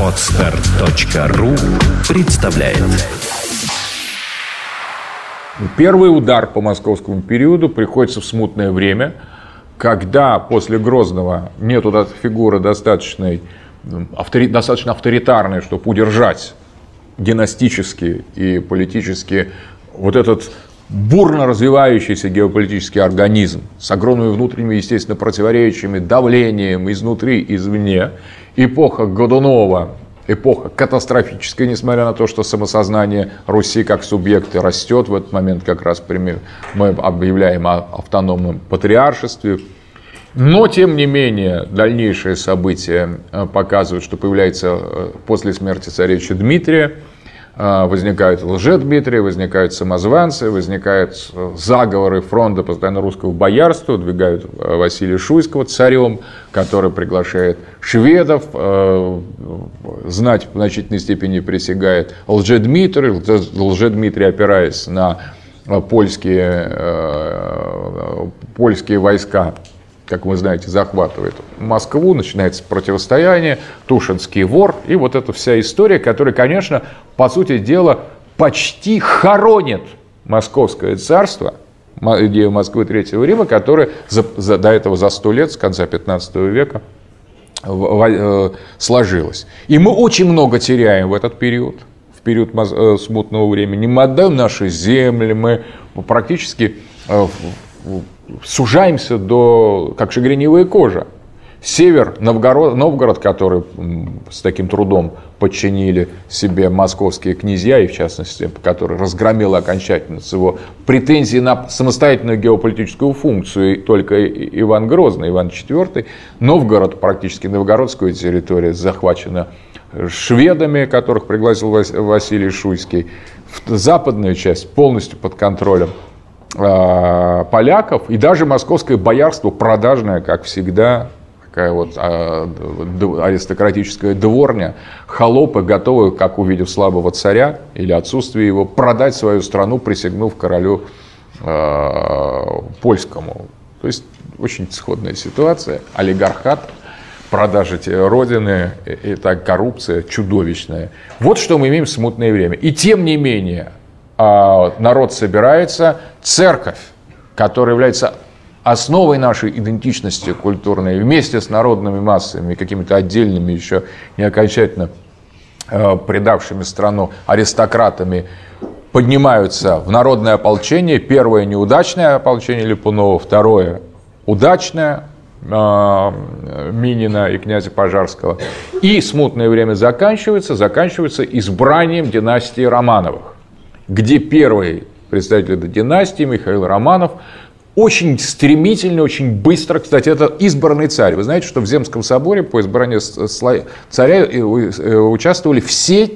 Отстар.ру представляет. Первый удар по московскому периоду приходится в смутное время, когда после Грозного нет этой фигуры достаточной, автори, достаточно авторитарной, чтобы удержать династически и политически вот этот бурно развивающийся геополитический организм с огромными внутренними, естественно, противоречиями, давлением изнутри, извне. Эпоха Годунова, эпоха катастрофическая, несмотря на то, что самосознание Руси как субъекта растет. В этот момент как раз мы объявляем о автономном патриаршестве. Но, тем не менее, дальнейшие события э, показывают, что появляется э, после смерти царевича Дмитрия – возникают лже-Дмитрии, возникают самозванцы, возникают э, заговоры фронта постоянно русского боярства, двигают э, Василия Шуйского царем, который приглашает шведов, э, знать в значительной степени присягает лже-Дмитрий, лже-Дмитрий, опираясь на польские, польские войска, как вы знаете, захватывает Москву, начинается противостояние, Тушинский вор, и вот эта вся история, которая, конечно, по сути дела, почти хоронит Московское царство, идею Москвы Третьего Рима, которая за, за, до этого за сто лет, с конца 15 века, в, в, э, сложилась. И мы очень много теряем в этот период, в период э, смутного времени. Мы отдаем наши земли, мы практически э, сужаемся до, как шагреневая кожа. Север, Новгород, Новгород, который с таким трудом подчинили себе московские князья, и в частности, который разгромил окончательно с его претензии на самостоятельную геополитическую функцию только Иван Грозный, Иван IV. Новгород, практически новгородская территория, захвачена шведами, которых пригласил Василий Шуйский. Западная часть полностью под контролем поляков, и даже московское боярство продажное, как всегда, такая вот а, аристократическая дворня, холопы, готовы, как увидев слабого царя или отсутствие его, продать свою страну, присягнув королю э, польскому. То есть очень сходная ситуация, олигархат, продажа родины, так коррупция чудовищная. Вот что мы имеем в смутное время. И тем не менее, народ собирается, церковь, которая является основой нашей идентичности культурной, вместе с народными массами, какими-то отдельными еще не окончательно э, предавшими страну аристократами, поднимаются в народное ополчение. Первое неудачное ополчение Липунова, второе удачное э, Минина и князя Пожарского. И смутное время заканчивается, заканчивается избранием династии Романовых, где первый представитель этой династии, Михаил Романов, очень стремительно, очень быстро. Кстати, это избранный царь. Вы знаете, что в Земском соборе по избранию царя э, э, участвовали все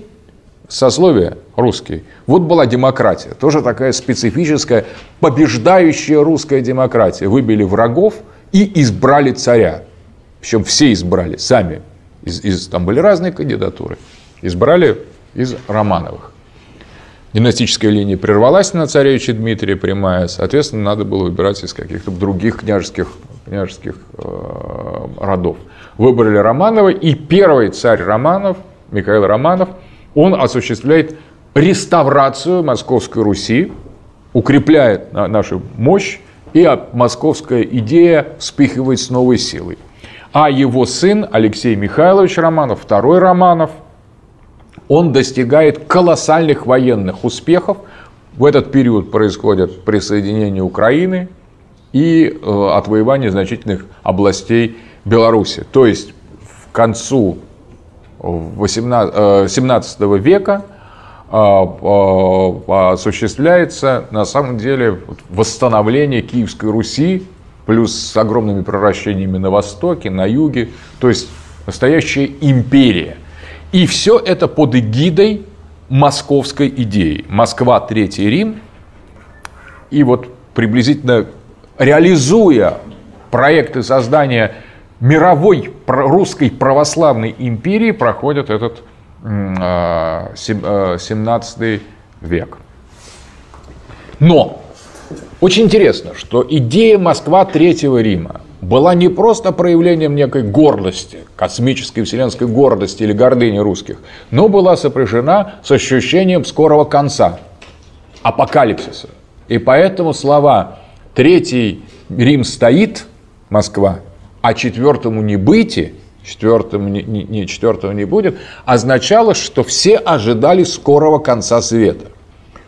сословия русские. Вот была демократия, тоже такая специфическая, побеждающая русская демократия. Выбили врагов и избрали царя. Причем все избрали сами. Из, из, там были разные кандидатуры. Избрали из Романовых династическая линия прервалась на царевича Дмитрия прямая, соответственно, надо было выбирать из каких-то других княжеских, княжеских э, родов. Выбрали Романова, и первый царь Романов, Михаил Романов, он осуществляет реставрацию Московской Руси, укрепляет нашу мощь, и московская идея вспыхивает с новой силой. А его сын Алексей Михайлович Романов, второй Романов – он достигает колоссальных военных успехов. В этот период происходит присоединение Украины и э, отвоевание значительных областей Беларуси. То есть в концу 18, 17 э, века э, осуществляется на самом деле восстановление Киевской Руси, плюс с огромными превращениями на востоке, на юге, то есть настоящая империя – и все это под эгидой московской идеи. Москва, Третий Рим. И вот приблизительно реализуя проекты создания мировой русской православной империи, проходит этот 17 а, век. Но очень интересно, что идея Москва Третьего Рима была не просто проявлением некой гордости, космической вселенской гордости или гордыни русских, но была сопряжена с ощущением скорого конца, апокалипсиса. И поэтому слова «Третий Рим стоит», Москва, а четвертому не быть, четвертому не, не, не, четвертого не будет, означало, что все ожидали скорого конца света.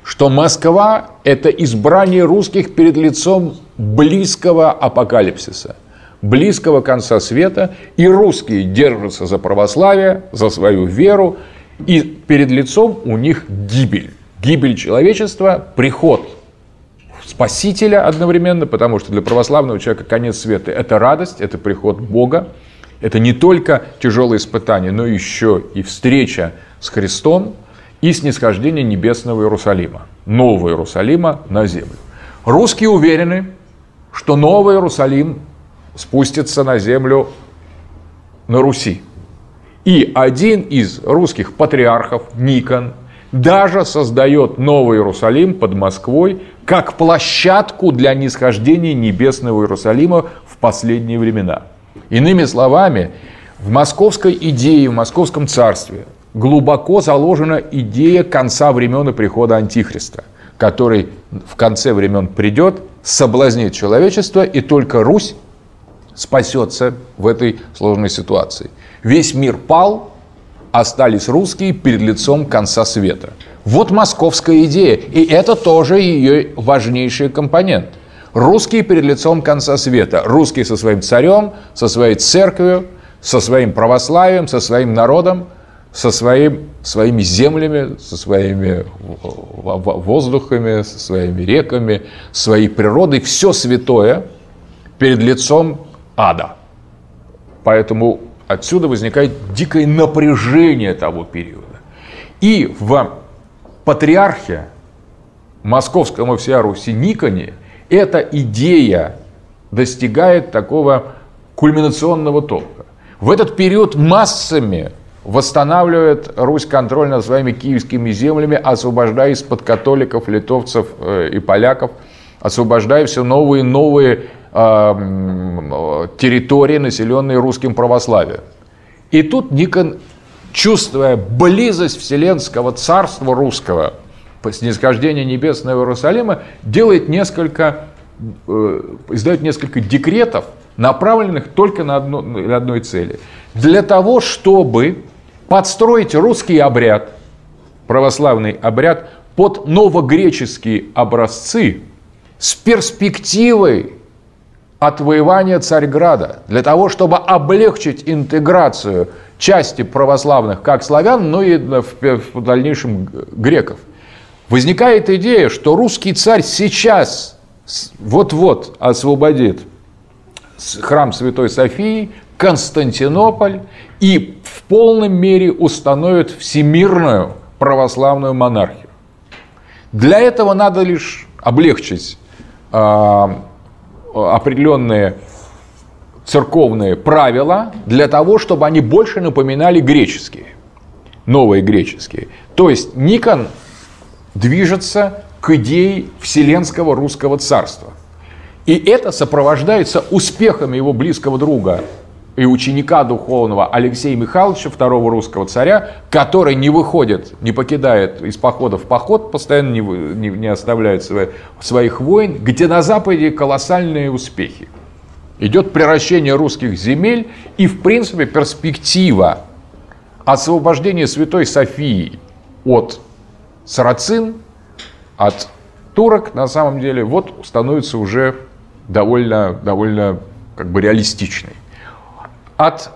Что Москва – это избрание русских перед лицом близкого апокалипсиса, близкого конца света, и русские держатся за православие, за свою веру, и перед лицом у них гибель. Гибель человечества, приход Спасителя одновременно, потому что для православного человека конец света – это радость, это приход Бога, это не только тяжелые испытания, но еще и встреча с Христом и снисхождение небесного Иерусалима, нового Иерусалима на землю. Русские уверены, что новый Иерусалим спустится на землю на Руси. И один из русских патриархов, Никон, даже создает Новый Иерусалим под Москвой как площадку для нисхождения небесного Иерусалима в последние времена. Иными словами, в московской идее, в московском царстве глубоко заложена идея конца времен и прихода Антихриста, который в конце времен придет, соблазнит человечество, и только Русь спасется в этой сложной ситуации. Весь мир пал, остались русские перед лицом конца света. Вот московская идея, и это тоже ее важнейший компонент. Русские перед лицом конца света. Русские со своим царем, со своей церковью, со своим православием, со своим народом, со своим, своими землями, со своими воздухами, со своими реками, своей природой. Все святое перед лицом ада. Поэтому отсюда возникает дикое напряжение того периода. И в патриархе московском и всея Руси Никоне эта идея достигает такого кульминационного толка. В этот период массами восстанавливает Русь контроль над своими киевскими землями, освобождая из-под католиков, литовцев э, и поляков, освобождая все новые и новые э, территории, населенные русским православием. И тут Никон, чувствуя близость Вселенского царства русского, снисхождения небесного Иерусалима, делает несколько, э, издает несколько декретов, направленных только на, одно, на одной цели. Для того, чтобы подстроить русский обряд, православный обряд, под новогреческие образцы с перспективой отвоевания Царьграда, для того, чтобы облегчить интеграцию части православных как славян, но и в, дальнейшем греков. Возникает идея, что русский царь сейчас вот-вот освободит храм Святой Софии, Константинополь и в полном мере установит всемирную православную монархию. Для этого надо лишь облегчить э, определенные церковные правила для того, чтобы они больше напоминали греческие, новые греческие. То есть Никон движется к идее Вселенского русского царства. И это сопровождается успехами его близкого друга и ученика духовного Алексея Михайловича, второго русского царя, который не выходит, не покидает из похода в поход, постоянно не, не, не оставляет свои, своих войн, где на Западе колоссальные успехи. Идет превращение русских земель и, в принципе, перспектива освобождения Святой Софии от сарацин, от турок, на самом деле, вот становится уже довольно, довольно как бы реалистичной. От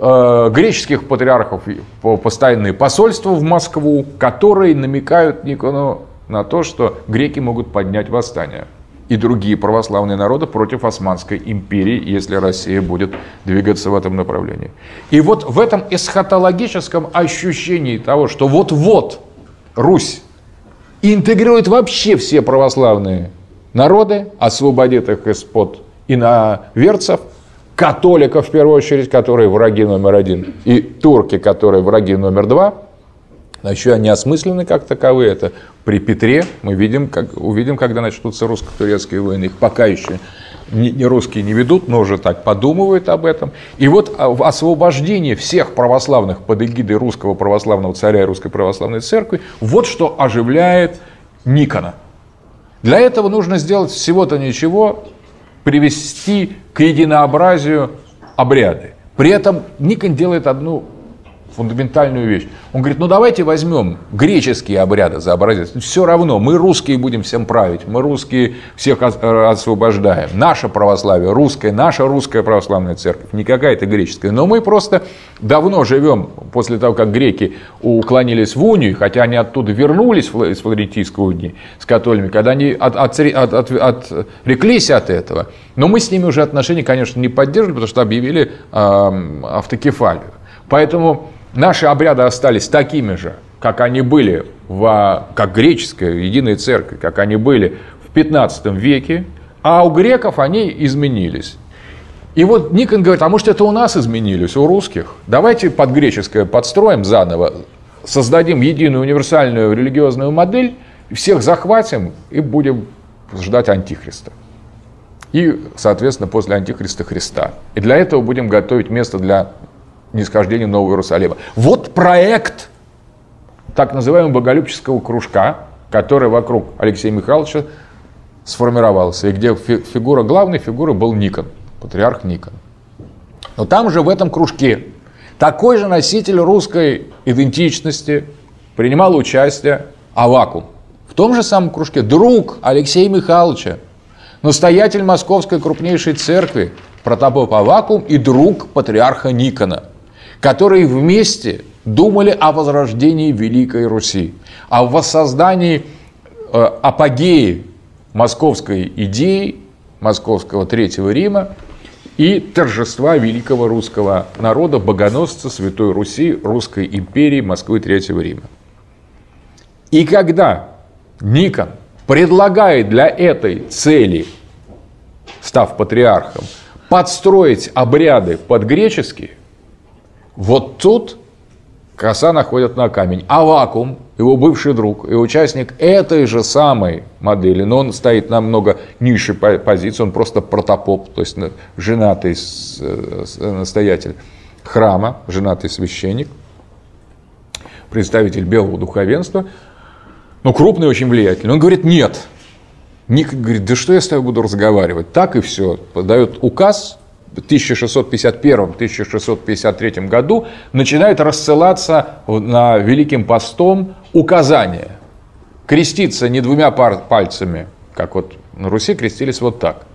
э, греческих патриархов по постоянные посольства в Москву, которые намекают Никону на то, что греки могут поднять восстание и другие православные народы против Османской империи, если Россия будет двигаться в этом направлении. И вот в этом эсхатологическом ощущении того, что вот-вот Русь интегрирует вообще все православные народы, освободит их из-под иноверцев, католиков в первую очередь, которые враги номер один, и турки, которые враги номер два, еще они осмыслены как таковые. Это при Петре мы видим, как, увидим, когда начнутся русско-турецкие войны. Их пока еще не русские не ведут, но уже так подумывают об этом. И вот а, освобождение всех православных под эгидой русского православного царя и русской православной церкви, вот что оживляет Никона. Для этого нужно сделать всего-то ничего, привести к единообразию обряды. При этом Никон делает одну фундаментальную вещь. Он говорит, ну давайте возьмем греческие обряды за образец. Все равно, мы русские будем всем править, мы русские всех освобождаем. Наше православие, русское, наша русская православная церковь, не какая-то греческая. Но мы просто давно живем, после того, как греки уклонились в унию, хотя они оттуда вернулись из Флорентийской унии с католиками, когда они от, от, от, от, отреклись от этого. Но мы с ними уже отношения, конечно, не поддерживали, потому что объявили э, автокефалию. Поэтому Наши обряды остались такими же, как они были, в, как греческая единая церковь, как они были в 15 веке, а у греков они изменились. И вот Никон говорит, а может это у нас изменились, у русских? Давайте под греческое подстроим заново, создадим единую универсальную религиозную модель, всех захватим и будем ждать Антихриста. И, соответственно, после Антихриста Христа. И для этого будем готовить место для нисхождения Нового Иерусалима. Вот проект так называемого боголюбческого кружка, который вокруг Алексея Михайловича сформировался, и где фигура, главной фигурой был Никон, патриарх Никон. Но там же в этом кружке такой же носитель русской идентичности принимал участие Авакум. В том же самом кружке друг Алексея Михайловича, настоятель московской крупнейшей церкви, протопоп Авакум и друг патриарха Никона – которые вместе думали о возрождении Великой Руси, о воссоздании э, апогеи московской идеи, московского Третьего Рима и торжества великого русского народа, богоносца Святой Руси, Русской империи, Москвы Третьего Рима. И когда Никон предлагает для этой цели, став патриархом, подстроить обряды под греческие, вот тут коса находят на камень. А вакуум, его бывший друг и участник этой же самой модели, но он стоит намного ниже позиции, он просто протопоп, то есть женатый настоятель храма, женатый священник, представитель белого духовенства, но крупный, очень влиятельный. Он говорит, нет. Ник говорит, да что я с тобой буду разговаривать? Так и все. Дает указ, 1651-1653 году начинает рассылаться на Великим постом указания. Креститься не двумя пальцами, как вот на Руси крестились вот так,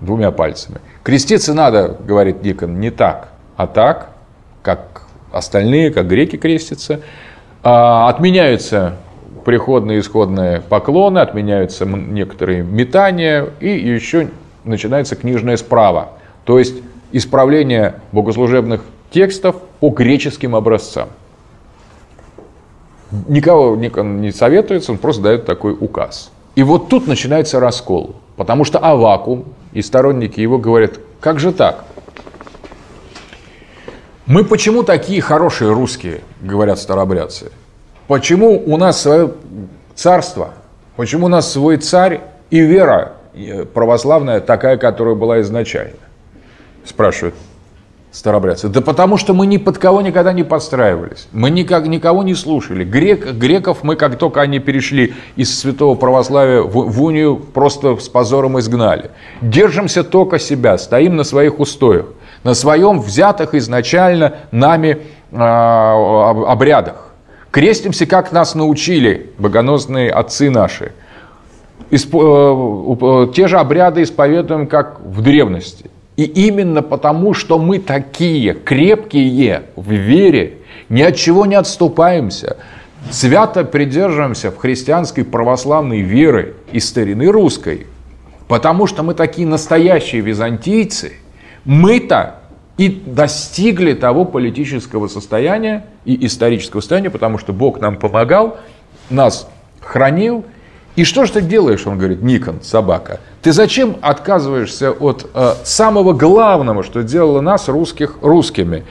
двумя пальцами. Креститься надо, говорит Дикон, не так, а так, как остальные, как греки крестятся. А, отменяются приходные и исходные поклоны, отменяются некоторые метания и еще начинается книжное справа. То есть исправление богослужебных текстов по греческим образцам. Никого не советуется, он просто дает такой указ. И вот тут начинается раскол. Потому что Авакум и сторонники его говорят, как же так? Мы почему такие хорошие русские, говорят старобрядцы? Почему у нас свое царство? Почему у нас свой царь и вера православная такая, которая была изначально? спрашивают старобрядцы. Да потому что мы ни под кого никогда не подстраивались. Мы никак, никого не слушали. Грек, греков мы, как только они перешли из святого православия в, в унию, просто с позором изгнали. Держимся только себя, стоим на своих устоях, на своем взятых изначально нами э, обрядах. Крестимся, как нас научили богоносные отцы наши. Исп, э, те же обряды исповедуем, как в древности. И именно потому, что мы такие крепкие в вере, ни от чего не отступаемся, свято придерживаемся в христианской православной веры и старины русской, потому что мы такие настоящие византийцы, мы-то и достигли того политического состояния и исторического состояния, потому что Бог нам помогал, нас хранил – и что же ты делаешь, он говорит, Никон, собака? Ты зачем отказываешься от э, самого главного, что делало нас, русских, русскими?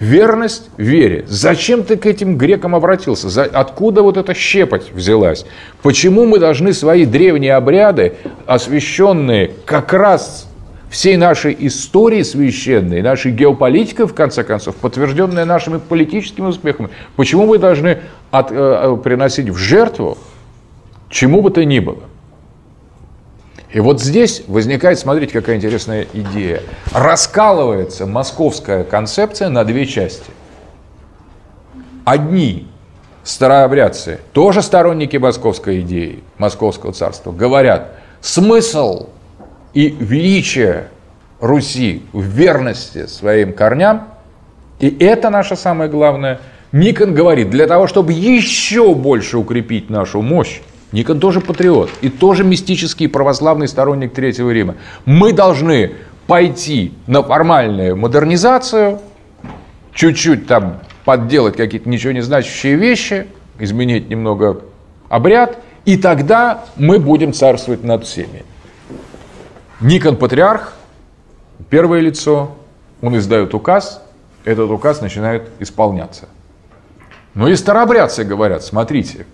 Верность вере. Зачем ты к этим грекам обратился? За, откуда вот эта щепоть взялась? Почему мы должны свои древние обряды, освященные как раз всей нашей истории священной, нашей геополитикой, в конце концов, подтвержденная нашими политическими успехами, почему мы должны от, э, э приносить в жертву чему бы то ни было? И вот здесь возникает, смотрите, какая интересная идея. Раскалывается московская концепция на две части. Одни старообрядцы, тоже сторонники московской идеи, московского царства, говорят, смысл и величие Руси в верности своим корням, и это наше самое главное. Никон говорит, для того, чтобы еще больше укрепить нашу мощь, Никон тоже патриот и тоже мистический православный сторонник Третьего Рима. Мы должны пойти на формальную модернизацию, чуть-чуть там подделать какие-то ничего не значащие вещи, изменить немного обряд, и тогда мы будем царствовать над всеми. Никон патриарх, первое лицо, он издает указ, этот указ начинает исполняться. Но и старообрядцы говорят, смотрите,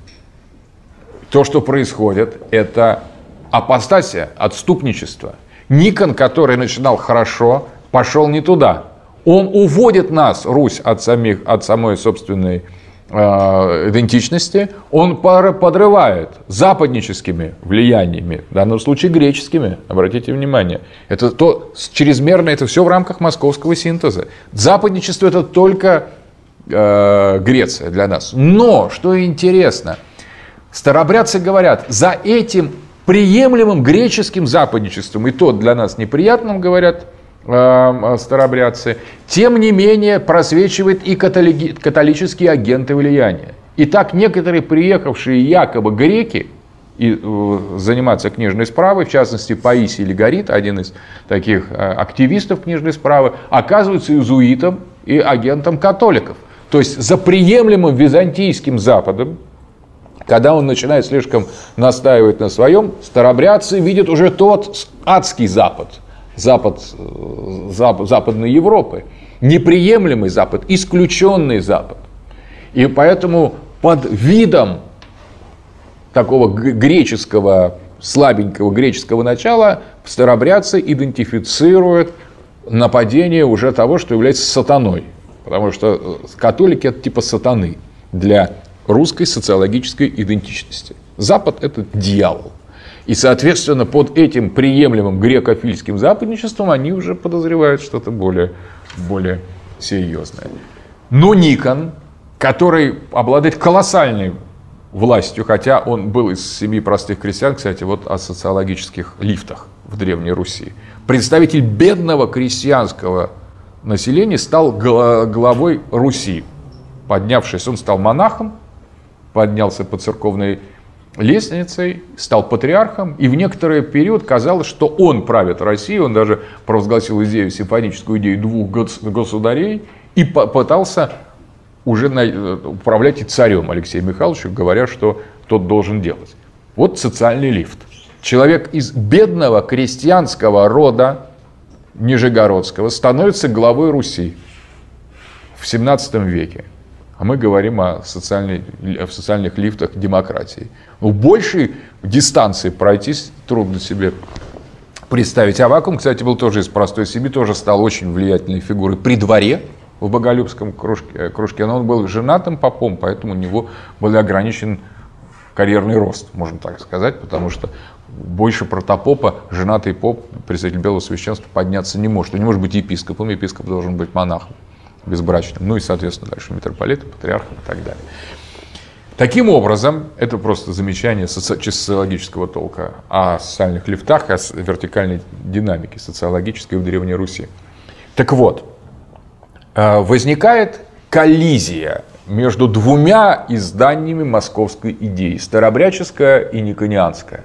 то, что происходит, это апостасия, отступничество. Никон, который начинал хорошо, пошел не туда. Он уводит нас, Русь, от, самих, от самой собственной э, идентичности, он подрывает западническими влияниями, в данном случае греческими, обратите внимание. Это то, чрезмерно, это все в рамках московского синтеза. Западничество это только э, Греция для нас. Но, что интересно – Старобрядцы говорят, за этим приемлемым греческим западничеством, и то для нас неприятным, говорят э, старобрядцы, тем не менее просвечивает и католи- католические агенты влияния. Итак, некоторые приехавшие якобы греки, и э, заниматься книжной справой, в частности, Паисий Легорит, один из таких э, активистов книжной справы, оказывается иезуитом и агентом католиков. То есть за приемлемым византийским Западом когда он начинает слишком настаивать на своем, старобрядцы видят уже тот адский Запад, Запад, э, Запад Западной Европы, неприемлемый Запад, исключенный Запад. И поэтому под видом такого греческого, слабенького греческого начала старобрядцы идентифицируют нападение уже того, что является сатаной. Потому что э, католики это типа сатаны для русской социологической идентичности. Запад – это дьявол. И, соответственно, под этим приемлемым грекофильским западничеством они уже подозревают что-то более, более серьезное. Но Никон, который обладает колоссальной властью, хотя он был из семьи простых крестьян, кстати, вот о социологических лифтах в Древней Руси, представитель бедного крестьянского населения стал главой Руси. Поднявшись, он стал монахом, поднялся по церковной лестницей, стал патриархом, и в некоторый период казалось, что он правит Россией, он даже провозгласил идею, симфоническую идею двух государей, и пытался уже управлять и царем Алексеем Михайловичем, говоря, что тот должен делать. Вот социальный лифт. Человек из бедного крестьянского рода Нижегородского становится главой Руси в 17 веке а мы говорим о, социальной, о социальных лифтах демократии. Ну, большей дистанции пройтись трудно себе представить. Авакум, кстати, был тоже из простой семьи, тоже стал очень влиятельной фигурой при дворе в Боголюбском кружке, кружке. Но он был женатым попом, поэтому у него был ограничен карьерный рост, можно так сказать, потому что больше протопопа женатый поп, представитель белого священства, подняться не может. Он не может быть епископом, епископ должен быть монахом безбрачным, ну и, соответственно, дальше митрополитом, патриархом и так далее. Таким образом, это просто замечание социологического толка о социальных лифтах, о вертикальной динамике социологической в Древней Руси. Так вот, э, возникает коллизия между двумя изданиями московской идеи, старобряческая и никонианская.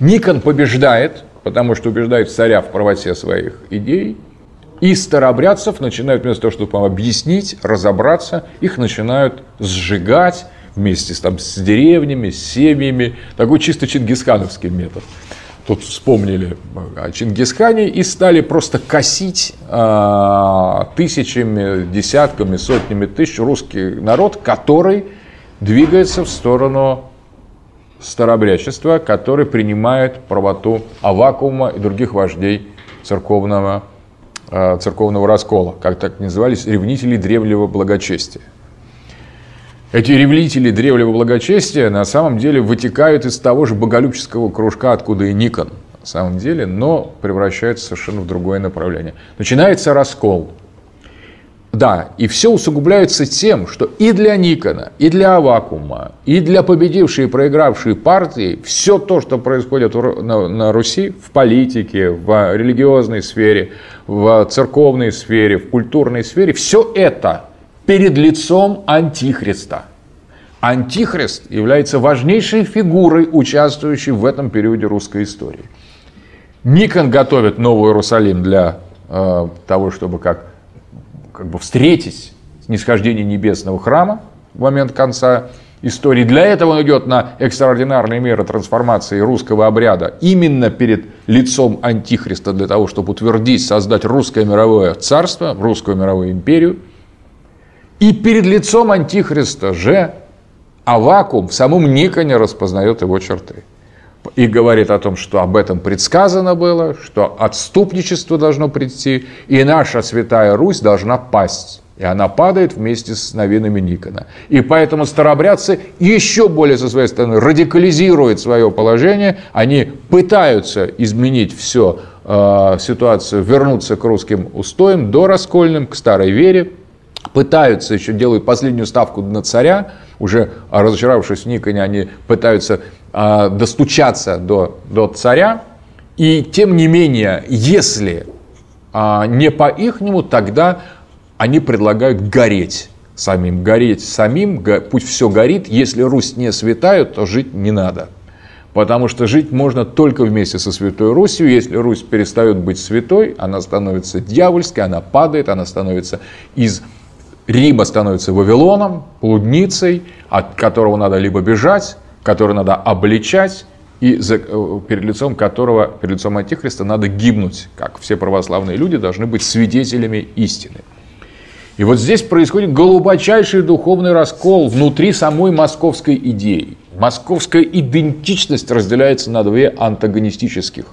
Никон побеждает, потому что убеждает царя в правоте своих идей, и старообрядцев начинают вместо того, чтобы объяснить, разобраться, их начинают сжигать вместе с, там, с деревнями, с семьями. Такой чисто чингисхановский метод. тут вспомнили о Чингисхане и стали просто косить а, тысячами, десятками, сотнями тысяч русский народ, который двигается в сторону старообрядчества, который принимает правоту Авакума и других вождей церковного, церковного раскола, как так назывались, ревнители древнего благочестия. Эти ревнители древнего благочестия на самом деле вытекают из того же боголюбческого кружка, откуда и Никон, на самом деле, но превращаются совершенно в другое направление. Начинается раскол. Да, и все усугубляется тем, что и для Никона, и для Авакума, и для победившей и проигравшей партии все то, что происходит на, Руси, в политике, в религиозной сфере, в церковной сфере, в культурной сфере, все это перед лицом Антихриста. Антихрист является важнейшей фигурой, участвующей в этом периоде русской истории. Никон готовит Новый Иерусалим для э, того, чтобы как, как бы встретить нисхождение небесного храма в момент конца истории. Для этого он идет на экстраординарные меры трансформации русского обряда именно перед лицом Антихриста для того, чтобы утвердить, создать русское мировое царство, русскую мировую империю – и перед лицом Антихриста же Авакум в самом Никоне распознает его черты. И говорит о том, что об этом предсказано было, что отступничество должно прийти, и наша Святая Русь должна пасть. И она падает вместе с новинами Никона. И поэтому старобрядцы еще более со своей стороны радикализируют свое положение. Они пытаются изменить всю э, ситуацию, вернуться к русским устоям, до раскольным, к старой вере, пытаются еще делают последнюю ставку на царя, уже разочаровавшись в Никоне, они пытаются э, достучаться до, до царя, и тем не менее, если э, не по-ихнему, тогда они предлагают гореть самим, гореть самим, пусть все горит, если Русь не святая, то жить не надо. Потому что жить можно только вместе со Святой Русью. Если Русь перестает быть святой, она становится дьявольской, она падает, она становится из Рима становится Вавилоном, блудницей, от которого надо либо бежать, который надо обличать, и за, э, перед лицом которого, перед лицом Антихриста надо гибнуть, как все православные люди должны быть свидетелями истины. И вот здесь происходит глубочайший духовный раскол внутри самой московской идеи. Московская идентичность разделяется на две антагонистических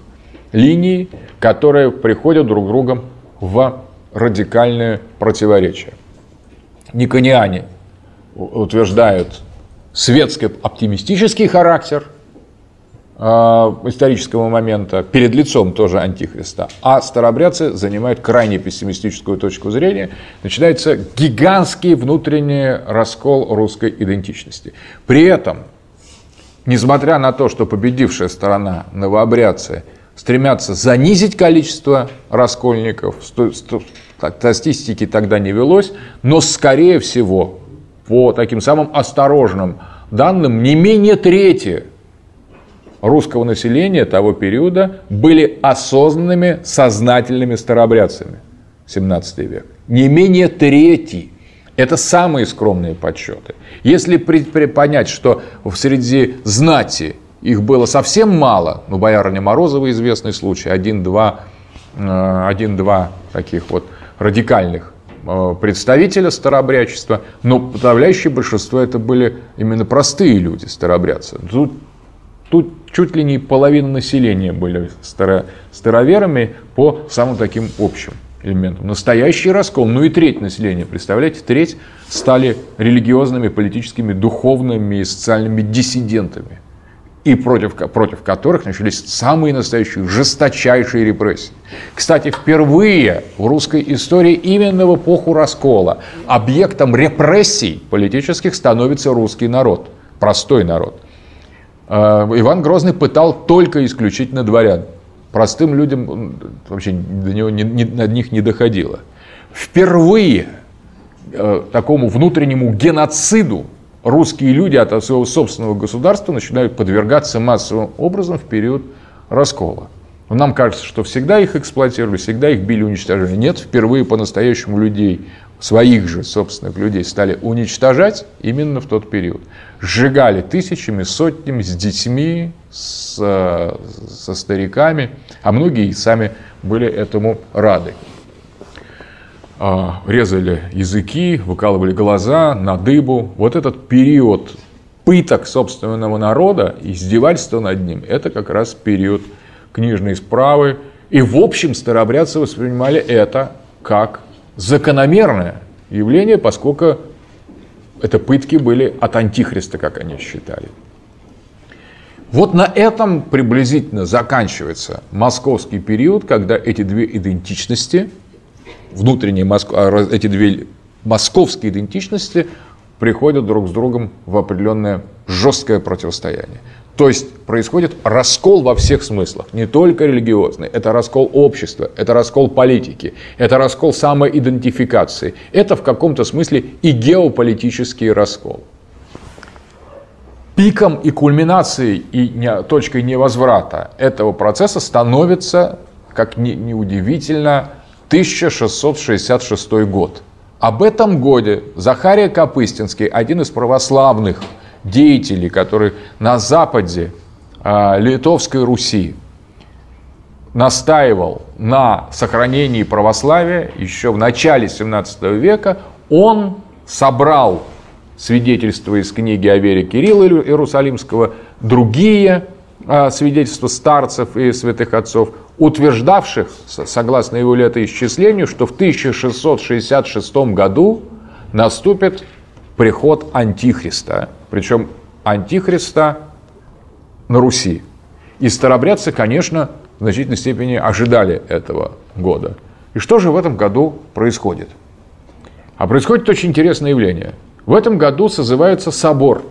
линии, которые приходят друг к другу в радикальное противоречие никониане утверждают светский оптимистический характер э, исторического момента перед лицом тоже антихриста, а старобрядцы занимают крайне пессимистическую точку зрения, начинается гигантский внутренний раскол русской идентичности. При этом, несмотря на то, что победившая сторона новообрядцы стремятся занизить количество раскольников, статистики тогда не велось, но скорее всего, по таким самым осторожным данным, не менее трети русского населения того периода были осознанными, сознательными старообрядцами 17 век. Не менее трети. Это самые скромные подсчеты. Если при, понять, что в среди знати их было совсем мало, ну, боярыня Морозова известный случай, один-два э, один-два таких вот радикальных представителя старообрядчества, но подавляющее большинство это были именно простые люди, старообрядцы. Тут, тут чуть ли не половина населения были старо, староверами по самым таким общим элементам. Настоящий раскол, ну и треть населения, представляете, треть стали религиозными, политическими, духовными и социальными диссидентами и против, против которых начались самые настоящие жесточайшие репрессии. Кстати, впервые в русской истории именно в эпоху раскола объектом репрессий политических становится русский народ, простой народ. Э, Иван Грозный пытал только исключительно дворян. Простым людям вообще до него не, не, над них не доходило. Впервые э, такому внутреннему геноциду русские люди от своего собственного государства начинают подвергаться массовым образом в период раскола. Нам кажется, что всегда их эксплуатировали, всегда их били, уничтожали. Нет, впервые по-настоящему людей, своих же собственных людей стали уничтожать именно в тот период. Сжигали тысячами, сотнями, с детьми, с, со стариками, а многие сами были этому рады. А, резали языки, выкалывали глаза на дыбу. Вот этот период пыток собственного народа, издевательства над ним, это как раз период книжной справы. И в общем старобрядцы воспринимали это как закономерное явление, поскольку это пытки были от антихриста, как они считали. Вот на этом приблизительно заканчивается московский период, когда эти две идентичности, внутренние а, эти две московские идентичности приходят друг с другом в определенное жесткое противостояние. То есть происходит раскол во всех смыслах, не только религиозный. Это раскол общества, это раскол политики, это раскол самоидентификации. Это в каком-то смысле и геополитический раскол. Пиком и кульминацией и точкой невозврата этого процесса становится, как неудивительно, 1666 год. Об этом годе Захария Капыстинский, один из православных деятелей, который на западе э, Литовской Руси настаивал на сохранении православия еще в начале 17 века, он собрал свидетельства из книги о вере Кирилла Иерусалимского, другие свидетельства старцев и святых отцов, утверждавших, согласно его летоисчислению, что в 1666 году наступит приход Антихриста, причем Антихриста на Руси. И старобрядцы, конечно, в значительной степени ожидали этого года. И что же в этом году происходит? А происходит очень интересное явление. В этом году созывается собор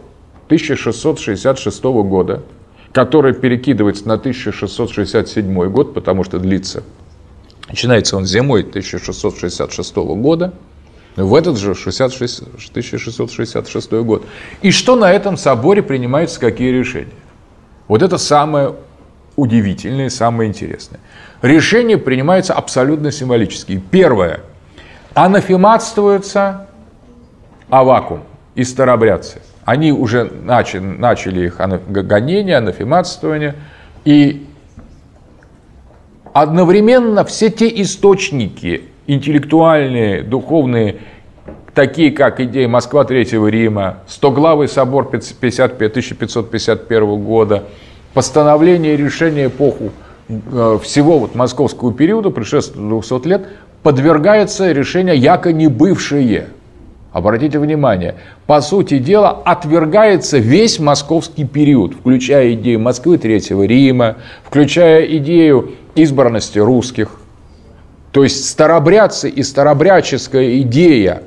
1666 года, который перекидывается на 1667 год, потому что длится. Начинается он зимой 1666 года – в этот же 66, 1666 год. И что на этом соборе принимаются, какие решения? Вот это самое удивительное, самое интересное. Решения принимаются абсолютно символические. Первое. Анафематствуются авакум и старобрядцы. Они уже начали, начали их гонения, анафематствование. И одновременно все те источники интеллектуальные, духовные, такие как идея Москва Третьего Рима, Стоглавый собор 1551 года, постановление и решение эпоху э, всего вот московского периода, предшествующего 200 лет, подвергается решению яко не бывшие. Обратите внимание, по сути дела отвергается весь московский период, включая идею Москвы Третьего Рима, включая идею избранности русских, то есть старобрядцы и старобрядческая идея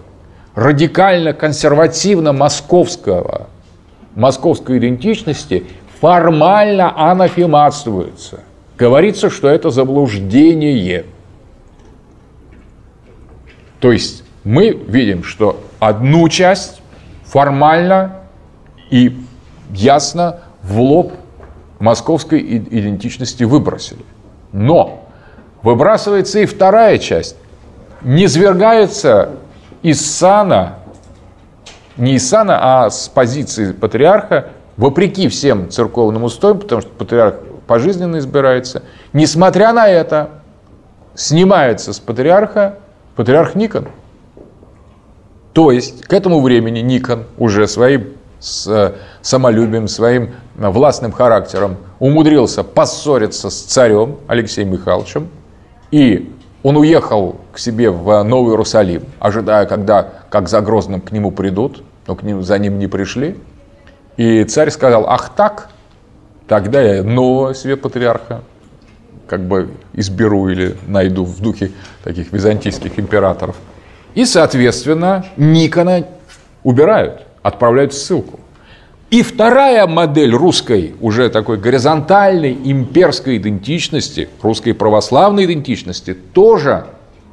радикально консервативно московского, московской идентичности формально анафематствуется. Говорится, что это заблуждение. То есть мы видим, что одну часть формально и ясно в лоб московской идентичности выбросили. Но выбрасывается и вторая часть. Не свергается из сана, не из сана, а с позиции патриарха, вопреки всем церковным устоям, потому что патриарх пожизненно избирается, несмотря на это, снимается с патриарха патриарх Никон. То есть к этому времени Никон уже своим с э, самолюбием, своим властным характером умудрился поссориться с царем Алексеем Михайловичем, и он уехал к себе в Новый Иерусалим, ожидая, когда, как за Грозным, к нему придут, но к ним, за ним не пришли. И царь сказал, ах так, тогда я нового себе патриарха как бы изберу или найду в духе таких византийских императоров. И, соответственно, Никона убирают, отправляют ссылку. И вторая модель русской, уже такой горизонтальной имперской идентичности, русской православной идентичности, тоже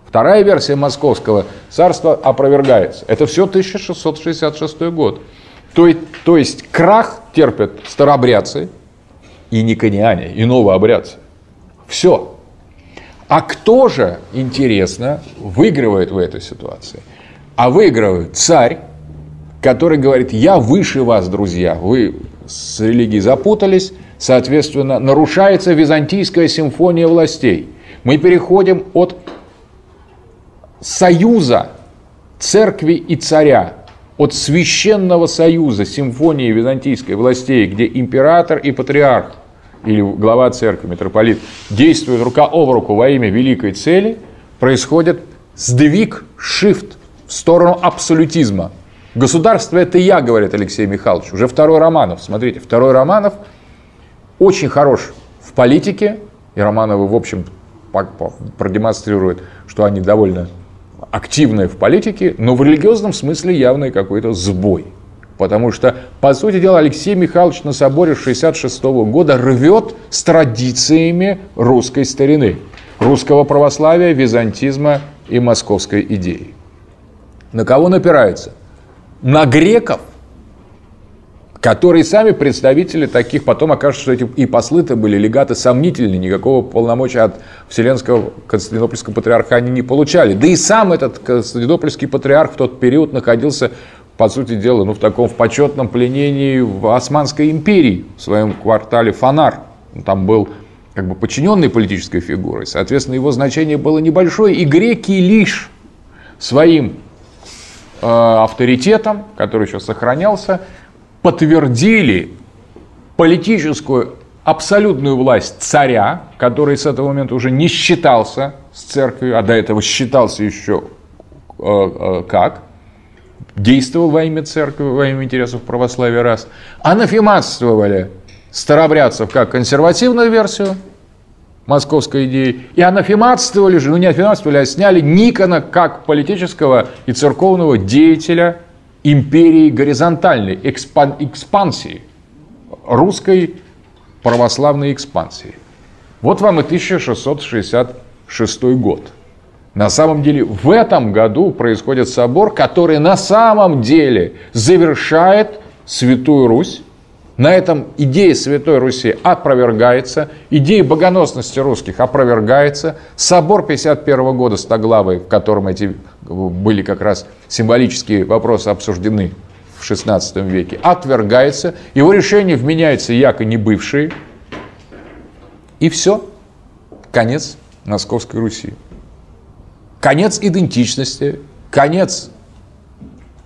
вторая версия московского царства опровергается. Это все 1666 год. То, то есть крах терпят старобрядцы и никониане, и новообрядцы. Все. А кто же, интересно, выигрывает в этой ситуации? А выигрывает царь, который говорит, я выше вас, друзья, вы с религией запутались, соответственно, нарушается византийская симфония властей. Мы переходим от союза церкви и царя, от священного союза симфонии византийской властей, где император и патриарх или глава церкви, митрополит, действуют рука об руку во имя великой цели, происходит сдвиг, шифт в сторону абсолютизма. Государство – это я, говорит Алексей Михайлович. Уже второй Романов. Смотрите, второй Романов очень хорош в политике, и Романовы, в общем, продемонстрируют, что они довольно активные в политике, но в религиозном смысле явный какой-то сбой. Потому что, по сути дела, Алексей Михайлович на соборе 66 года рвет с традициями русской старины, русского православия, византизма и московской идеи. На кого напирается? На греков, которые сами представители таких, потом окажется, что эти и послы-то были легаты сомнительные, никакого полномочия от Вселенского Константинопольского патриарха они не получали. Да и сам этот Константинопольский патриарх в тот период находился, по сути дела, ну, в таком в почетном пленении в Османской империи, в своем квартале Фонар. Там был как бы подчиненной политической фигурой, соответственно, его значение было небольшое, и греки лишь своим э, авторитетом, который еще сохранялся, подтвердили политическую абсолютную власть царя, который с этого момента уже не считался с церковью, а до этого считался еще э, э, как, действовал во имя церкви, во имя интересов православия раз, анафематствовали старобрядцев как консервативную версию московской идеи, и анафематствовали же, ну не анафематствовали, а сняли Никона как политического и церковного деятеля – империи горизонтальной, экспан, экспансии, русской православной экспансии. Вот вам и 1666 год. На самом деле в этом году происходит собор, который на самом деле завершает Святую Русь, на этом идея Святой Руси опровергается, идея богоносности русских опровергается. Собор 51 года Стоглавой, в котором эти были как раз символические вопросы обсуждены в XVI веке, отвергается. Его решение вменяется яко не бывшие. И все. Конец Московской Руси. Конец идентичности, конец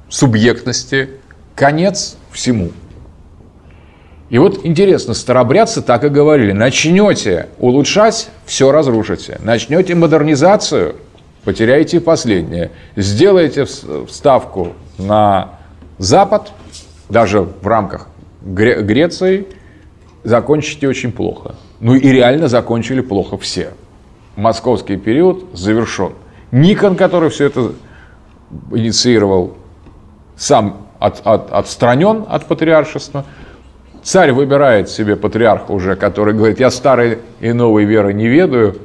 субъектности, конец всему. И вот интересно, старобрядцы так и говорили, начнете улучшать, все разрушите. Начнете модернизацию, потеряете последнее. Сделаете вставку на Запад, даже в рамках Гре- Греции, закончите очень плохо. Ну и реально закончили плохо все. Московский период завершен. Никон, который все это инициировал, сам от, от, отстранен от патриаршества – Царь выбирает себе патриарха уже, который говорит, я старой и новой веры не ведаю,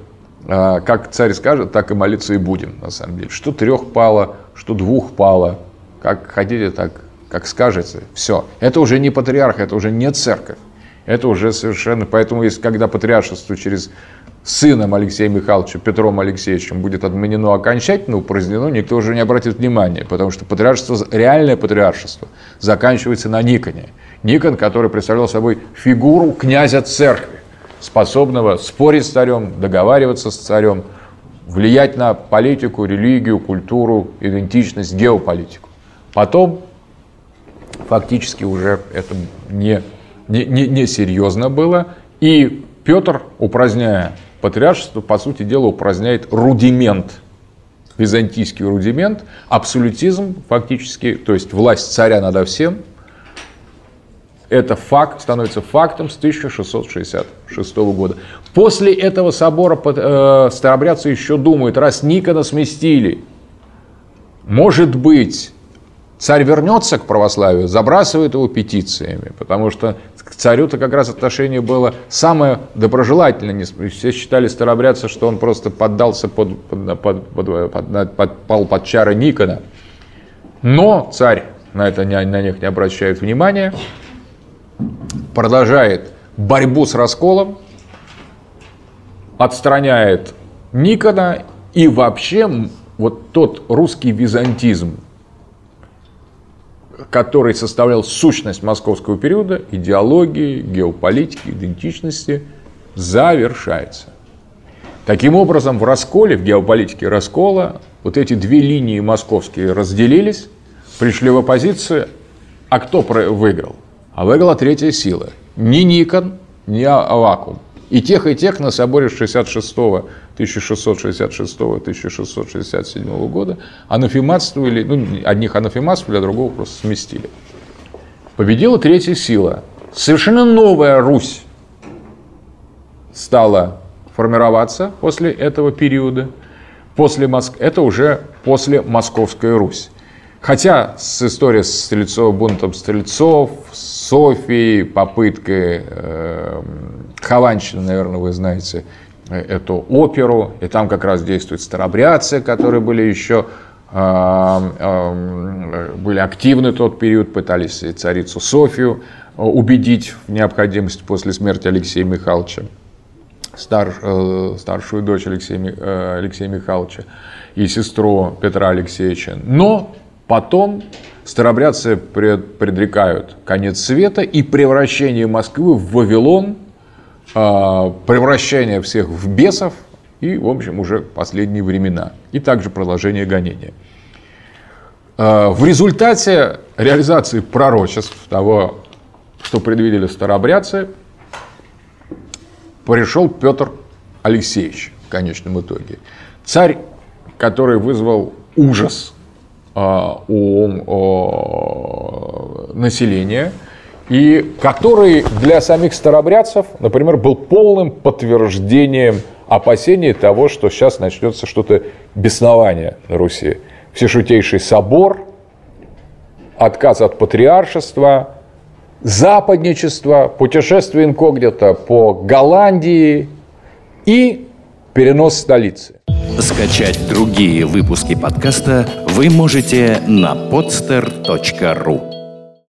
а, как царь скажет, так и молиться и будем, на самом деле. Что трех пало, что двух пало, как хотите, так как скажете, все. Это уже не патриарх, это уже не церковь. Это уже совершенно... Поэтому, если, когда патриаршество через сыном Алексея Михайловича, Петром Алексеевичем, будет отменено окончательно, упразднено, никто уже не обратит внимания, потому что патриаршество, реальное патриаршество заканчивается на Никоне. Никон, который представлял собой фигуру князя церкви, способного спорить с царем, договариваться с царем, влиять на политику, религию, культуру, идентичность, геополитику. Потом фактически уже это не, не, не, не серьезно было. И Петр, упраздняя патриаршество, по сути дела, упраздняет рудимент, византийский рудимент, абсолютизм фактически, то есть власть царя над всем – это факт, становится фактом с 1666 года. После этого собора э, старобрядцы еще думают, раз Никона сместили, может быть, царь вернется к православию, забрасывает его петициями, потому что к царю-то как раз отношение было самое доброжелательное. Все считали старобрядцы, что он просто поддался под, под, под, под, под, под, под, под чары Никона. Но царь на это не, на них не обращает внимания продолжает борьбу с расколом, отстраняет Никона и вообще вот тот русский византизм, который составлял сущность московского периода, идеологии, геополитики, идентичности, завершается. Таким образом, в расколе, в геополитике раскола, вот эти две линии московские разделились, пришли в оппозицию, а кто выиграл? А выиграла третья сила. Не Никон, не Авакум. И тех, и тех на соборе 66 1666-1667 года анафематствовали, ну, одних анафематствовали, а другого просто сместили. Победила третья сила. Совершенно новая Русь стала формироваться после этого периода. После Моск... Это уже после Московская Русь. Хотя с историей с Стрельцов, бунтом Стрельцов, Софией, попыткой э, Хованщины, наверное, вы знаете, эту оперу, и там как раз действуют старобрядцы, которые были еще были активны в тот период, пытались царицу Софию э, убедить в необходимости после смерти Алексея Михайловича, стар, э, старшую дочь Алексея, э, Алексея Михайловича и сестру Петра Алексеевича. Но Потом старобрядцы предрекают конец света и превращение Москвы в Вавилон, превращение всех в бесов и, в общем, уже последние времена. И также продолжение гонения. А, в результате реализации пророчеств того, что предвидели старобрядцы, пришел Петр Алексеевич в конечном итоге. Царь, который вызвал ужас а, у населения, и который для самих старобрядцев, например, был полным подтверждением опасений того, что сейчас начнется что-то беснование на Руси. Всешутейший собор, отказ от патриаршества, западничество, путешествие инкогнито по Голландии и перенос столицы. Скачать другие выпуски подкаста вы можете на podster.ru